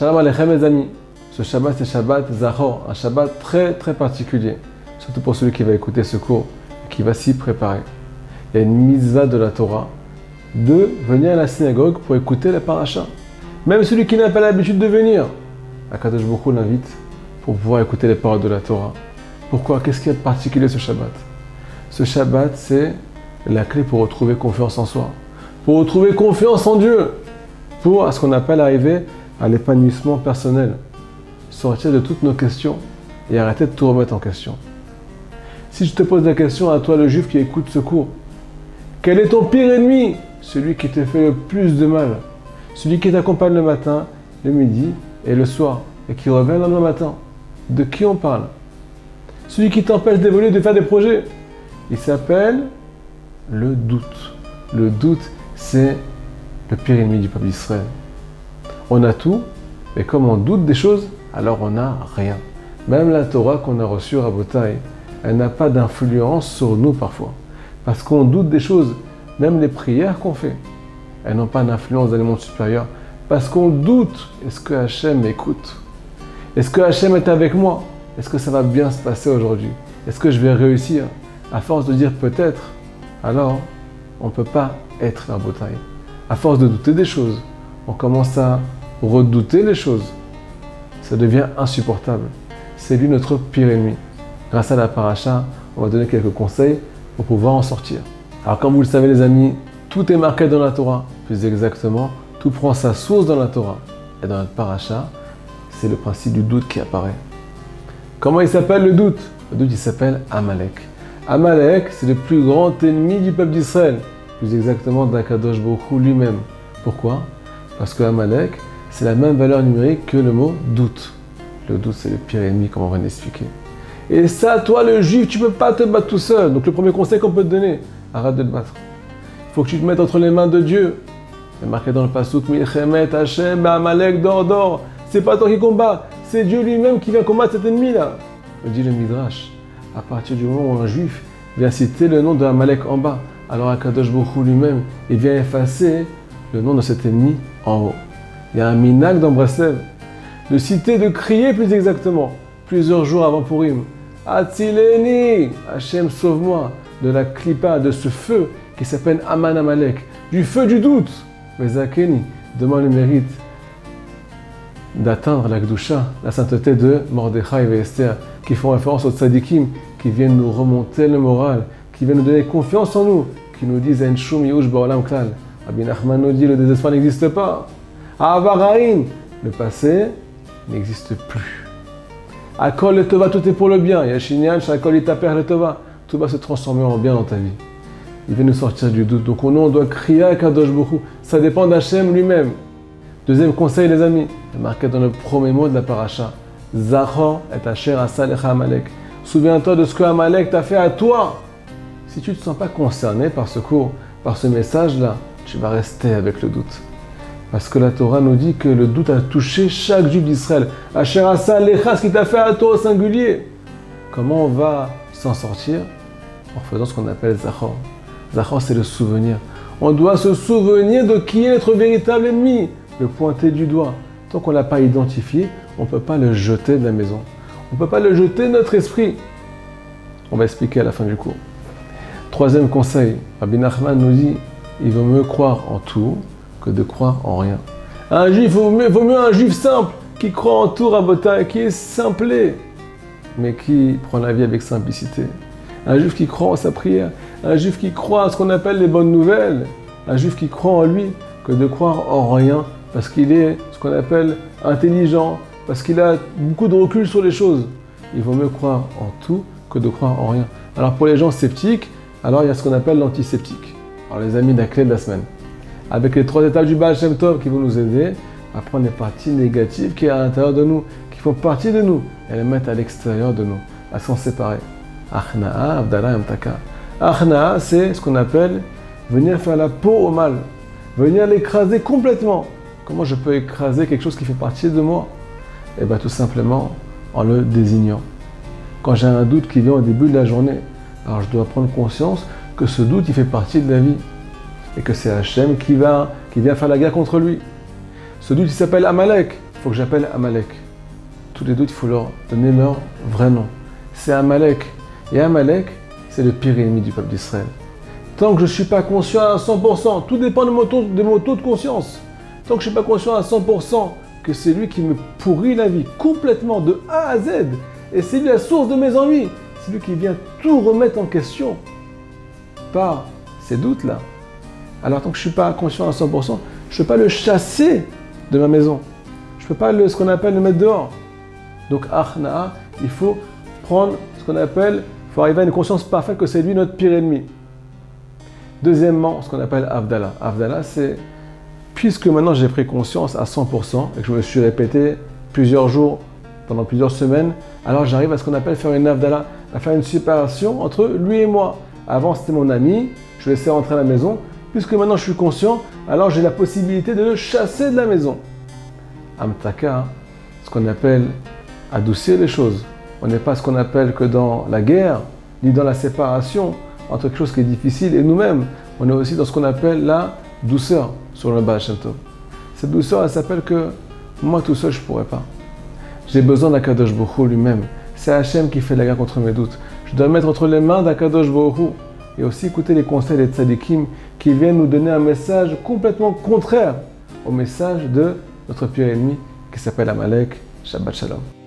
Shalom Aleichem les amis. Ce Shabbat c'est Shabbat Zahor, un Shabbat très très particulier, surtout pour celui qui va écouter ce cours et qui va s'y préparer. Il y a une mitzvah de la Torah de venir à la synagogue pour écouter la paracha. Même celui qui n'a pas l'habitude de venir, Akadosh Baruch l'invite pour pouvoir écouter les paroles de la Torah. Pourquoi? Qu'est-ce qu'il y a de particulier ce Shabbat? Ce Shabbat, c'est la clé pour retrouver confiance en soi, pour retrouver confiance en Dieu, pour à ce qu'on appelle arriver à l'épanouissement personnel, sortir de toutes nos questions et arrêter de tout remettre en question. Si je te pose la question à toi, le juif qui écoute ce cours, quel est ton pire ennemi? Celui qui te fait le plus de mal, celui qui t'accompagne le matin, le midi et le soir, et qui revient le lendemain matin. De qui on parle? Celui qui t'empêche d'évoluer, de faire des projets. Il s'appelle le doute. Le doute, c'est le pire ennemi du peuple d'Israël. On a tout, mais comme on doute des choses, alors on n'a rien. Même la Torah qu'on a reçue à Botaï, elle n'a pas d'influence sur nous parfois. Parce qu'on doute des choses, même les prières qu'on fait, elles n'ont pas d'influence dans le monde supérieur. Parce qu'on doute, est-ce que Hachem m'écoute? Est-ce que Hachem est avec moi? Est-ce que ça va bien se passer aujourd'hui? Est-ce que je vais réussir? À force de dire peut-être, alors on ne peut pas être la Botaï. À force de douter des choses, on commence à redouter les choses. Ça devient insupportable. C'est lui notre pire ennemi. Grâce à la paracha, on va donner quelques conseils pour pouvoir en sortir. Alors comme vous le savez les amis, tout est marqué dans la Torah. Plus exactement, tout prend sa source dans la Torah. Et dans notre paracha, c'est le principe du doute qui apparaît. Comment il s'appelle le doute? Le doute il s'appelle Amalek. Amalek, c'est le plus grand ennemi du peuple d'Israël. Plus exactement d'Akadosh Baruch lui-même. Pourquoi? Parce que Amalek, c'est la même valeur numérique que le mot doute. Le doute, c'est le pire ennemi, comme on va l'expliquer. Et ça, toi, le juif, tu ne peux pas te battre tout seul. Donc, le premier conseil qu'on peut te donner, arrête de te battre. Il faut que tu te mettes entre les mains de Dieu. C'est marqué dans le pasouk Milchemet Hashem Amalek dor dor. C'est pas toi qui combats, c'est Dieu lui-même qui vient combattre cet ennemi-là. Me dit le Midrash. À partir du moment où un juif vient citer le nom de Amalek en bas, alors Akadosh Baruch lui-même, il vient effacer le nom de cet ennemi en haut. Il y a un minak dans Breslev, de citer, de crier plus exactement, plusieurs jours avant Purim. Atzileni, Hachem sauve-moi de la clipa, de ce feu qui s'appelle Aman Amalek, du feu du doute. Mais Zakeni demande le mérite d'atteindre la Gdusha, la sainteté de Mordechai et Esther, qui font référence aux tzadikim, qui viennent nous remonter le moral, qui viennent nous donner confiance en nous, qui nous disent En Yush Ba'olam Klal. Rabbi Nachman nous dit le désespoir n'existe pas. Avaraïn, le passé n'existe plus. Akol le Tova, tout est pour le bien. Yashinyan, Shakol le Tova. Tout va se transformer en bien dans ta vie. Il vient nous sortir du doute. Donc on doit crier à Kadosh Baruch Ça dépend d'Hachem lui-même. Deuxième conseil, les amis, marqué dans le premier mot de la paracha. Zachor et Asher Asalecha Amalek. Souviens-toi de ce que Amalek t'a fait à toi. Si tu ne te sens pas concerné par ce cours, par ce message-là, tu vas rester avec le doute. Parce que la Torah nous dit que le doute a touché chaque juif d'Israël. Asher Asalecha, ce qui t'a fait à toi au singulier. Comment on va s'en sortir En faisant ce qu'on appelle Zachor. Zachor, c'est le souvenir. On doit se souvenir de qui est notre véritable ennemi, le pointer du doigt. Tant qu'on ne l'a pas identifié, on ne peut pas le jeter de la maison. On ne peut pas le jeter de notre esprit. On va expliquer à la fin du cours. Troisième conseil, Rabbi Nachman nous dit il vaut mieux croire en tout que de croire en rien. Un juif, vaut mieux, vaut mieux un juif simple qui croit en tout, Rabota, qui est simplé, mais qui prend la vie avec simplicité. Un juif qui croit en sa prière, un juif qui croit à ce qu'on appelle les bonnes nouvelles, un juif qui croit en lui, que de croire en rien, parce qu'il est ce qu'on appelle intelligent, parce qu'il a beaucoup de recul sur les choses. Il vaut mieux croire en tout que de croire en rien. Alors pour les gens sceptiques, alors il y a ce qu'on appelle l'antiseptique. Alors les amis, la clé de la semaine. Avec les trois étapes du Baal Shem Tov qui vont nous aider à prendre les parties négatives qui sont à l'intérieur de nous, qui font partie de nous, et les mettre à l'extérieur de nous, à s'en séparer. Achna'a, Abdallah, Amtaka. Achna'a, c'est ce qu'on appelle venir faire la peau au mal, venir l'écraser complètement. Comment je peux écraser quelque chose qui fait partie de moi? Eh bien tout simplement en le désignant. Quand j'ai un doute qui vient au début de la journée, alors je dois prendre conscience que ce doute, il fait partie de la vie. Et que c'est Hachem qui, va, qui vient faire la guerre contre lui. Ce doute, il s'appelle Amalek. il faut que j'appelle Amalek. Tous les doutes, il faut leur donner leur vrai nom. C'est Amalek. Et Amalek, c'est le pire ennemi du peuple d'Israël. Tant que je ne suis pas conscient à 100%, tout dépend de mon, taux, de conscience. Tant que je ne suis pas conscient à 100% que c'est lui qui me pourrit la vie complètement de A à Z, et c'est lui la source de mes ennuis, c'est lui qui vient tout remettre en question par ces doutes-là. Alors tant que je ne suis pas conscient à 100%, je ne peux pas le chasser de ma maison. Je ne peux pas le, ce qu'on appelle le mettre dehors. Donc, Achna, il faut prendre ce qu'on appelle, il faut arriver à une conscience parfaite que c'est lui notre pire ennemi. Deuxièmement, ce qu'on appelle Avdallah. Avdallah, c'est puisque maintenant j'ai pris conscience à 100% et que je me suis répété plusieurs jours, pendant plusieurs semaines, alors j'arrive à ce qu'on appelle faire une Avdallah, à faire une séparation entre lui et moi. Avant, c'était mon ami, je le laissais rentrer à la maison. Puisque maintenant je suis conscient, alors j'ai la possibilité de le chasser de la maison. Amtaka, ce qu'on appelle adoucir les choses. On n'est pas ce qu'on appelle que dans la guerre, ni dans la séparation entre quelque chose qui est difficile et nous-mêmes. On est aussi dans ce qu'on appelle la douceur sur le Baal Cette douceur, elle s'appelle que moi tout seul, je ne pourrais pas. J'ai besoin d'Akadosh Baruch lui-même. C'est Hachem qui fait la guerre contre mes doutes. Je dois mettre entre les mains d'Akadosh Baruch et aussi écouter les conseils des tzadikim qui viennent nous donner un message complètement contraire au message de notre pire ennemi qui s'appelle Amalek. Shabbat Shalom.